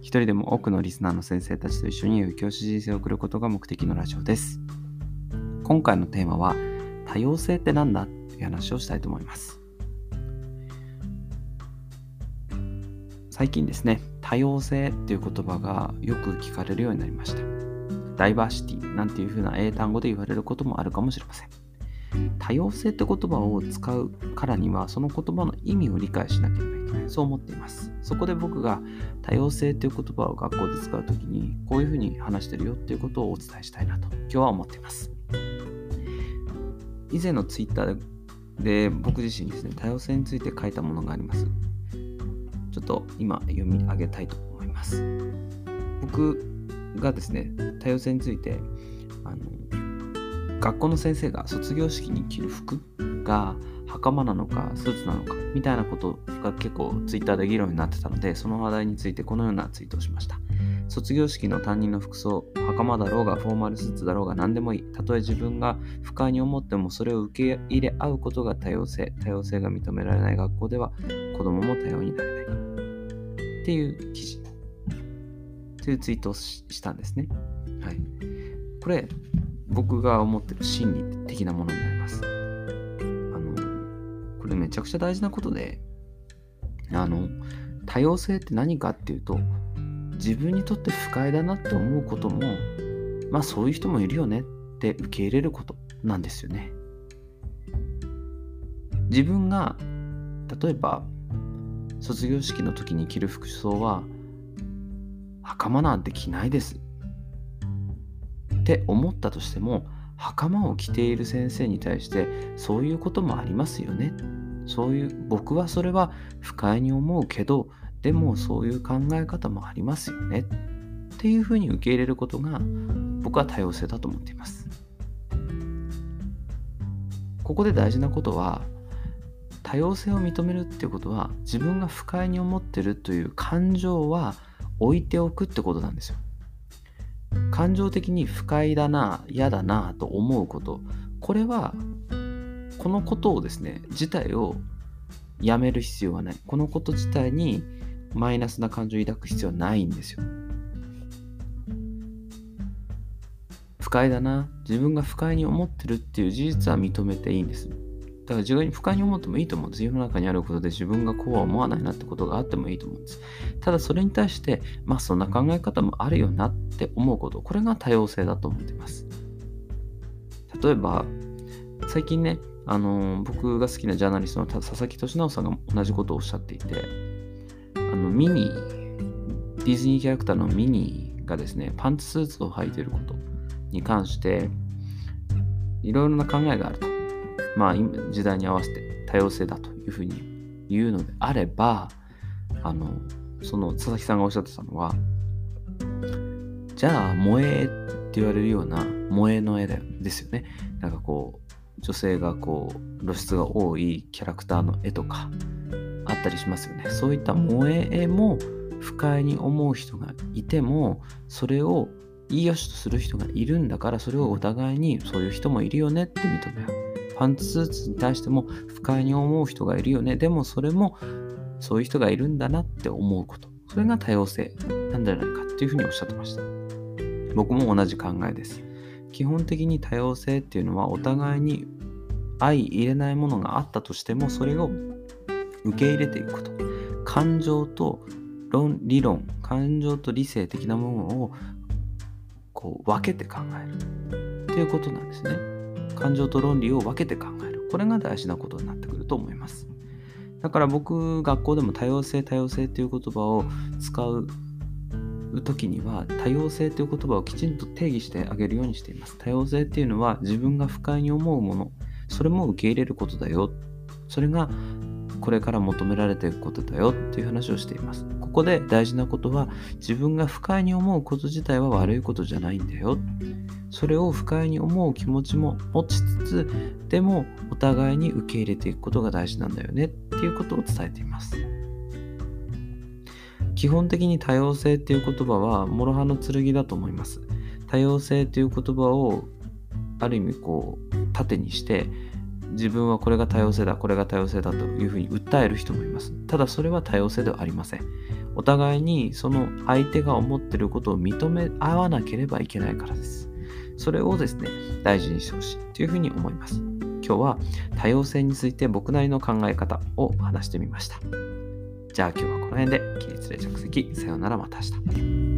一人でも多くのリスナーの先生たちと一緒に良い教師人生を送ることが目的のラジオです。今回のテーマは、多様性って何だ？という話をしたいと思います。最近ですね、多様性っていう言葉がよく聞かれるようになりました。ダイバーシティなんていう風な英単語で言われることもあるかもしれません。多様性って言葉を使うからにはその言葉の意味を理解しなければいけないそう思っています。そこで僕が多様性っていう言葉を学校で使う時にこういうふうに話してるよっていうことをお伝えしたいなと今日は思っています。以前のツイッターで僕自身ですね多様性について書いたものがあります。ちょっと今読み上げたいと思います。僕がですね、多様性について、あの学校の先生が卒業式に着る服が袴なのかスーツなのかみたいなことが結構ツイッターで議論になってたのでその話題についてこのようなツイートをしました卒業式の担任の服装袴だろうがフォーマルスーツだろうが何でもいいたとえ自分が不快に思ってもそれを受け入れ合うことが多様性多様性が認められない学校では子供も多様になれないっていう記事というツイートをしたんですね。はい。これ、僕が思ってる心理的なものになります。れめちゃくちゃ大事なことで、あの、多様性って何かっていうと、自分にとって不快だなって思うことも、まあそういう人もいるよねって受け入れることなんですよね。自分が例えば卒業式の時に着る服装は袴なんて着ないですって思ったとしても袴を着ている先生に対してそういうこともありますよねそういう僕はそれは不快に思うけどでもそういう考え方もありますよねっていうふうに受け入れることが僕は多様性だと思っていますここで大事なことは多様性を認めるっていうことは自分が不快に思ってるという感情は置いておくってことなんですよ。感情的に不快だな嫌だなと思うことこれはこのことをですね自体をやめる必要はないこのこと自体にマイナスな感情を抱く必要はないんですよ不快だな自分が不快に思ってるっていう事実は認めていいんですだから自分に不快に思ってもいいと思うんです。世の中にあることで自分がこうは思わないなってことがあってもいいと思うんです。ただそれに対して、まあそんな考え方もあるよなって思うこと、これが多様性だと思ってます。例えば、最近ね、あの僕が好きなジャーナリストの佐々木俊直さんが同じことをおっしゃっていて、あのミニ、ディズニーキャラクターのミニがですね、パンツスーツを履いていることに関して、いろいろな考えがあると。まあ、時代に合わせて多様性だというふうに言うのであれば、あの、その佐々木さんがおっしゃってたのは、じゃあ、萌えって言われるような萌えの絵だよですよね。なんかこう、女性がこう、露出が多いキャラクターの絵とかあったりしますよね。そういった萌え絵も不快に思う人がいても、それをいいよしとする人がいるんだから、それをお互いにそういう人もいるよねって認め合う。パンツスーツに対しても不快に思う人がいるよね。でもそれもそういう人がいるんだなって思うこと。それが多様性なんじゃないかっていうふうにおっしゃってました。僕も同じ考えです。基本的に多様性っていうのはお互いに相入れないものがあったとしてもそれを受け入れていくこと。感情と論理論、感情と理性的なものをこう分けて考えるっていうことなんですね。感情と論理を分けて考える。これが大事なことになってくると思います。だから僕、学校でも多様性、多様性という言葉を使う時には、多様性という言葉をきちんと定義してあげるようにしています。多様性っていうのは自分が不快に思うもの、それも受け入れることだよ。それがこれから求められていくことだよっていう話をしていますここで大事なことは自分が不快に思うこと自体は悪いことじゃないんだよそれを不快に思う気持ちも持ちつつでもお互いに受け入れていくことが大事なんだよねっていうことを伝えています基本的に多様性っていう言葉は諸刃の剣だと思います。多様性という言葉をある意味こう盾にして自分はこれが多様性だこれが多様性だというふうに訴える人もいます。ただそれは多様性ではありません。お互いにその相手が思ってることを認め合わなければいけないからです。それをですね大事にしてほしいというふうに思います。今日は多様性について僕なりの考え方を話してみました。じゃあ今日はこの辺で起立で着席。さようならまた明日。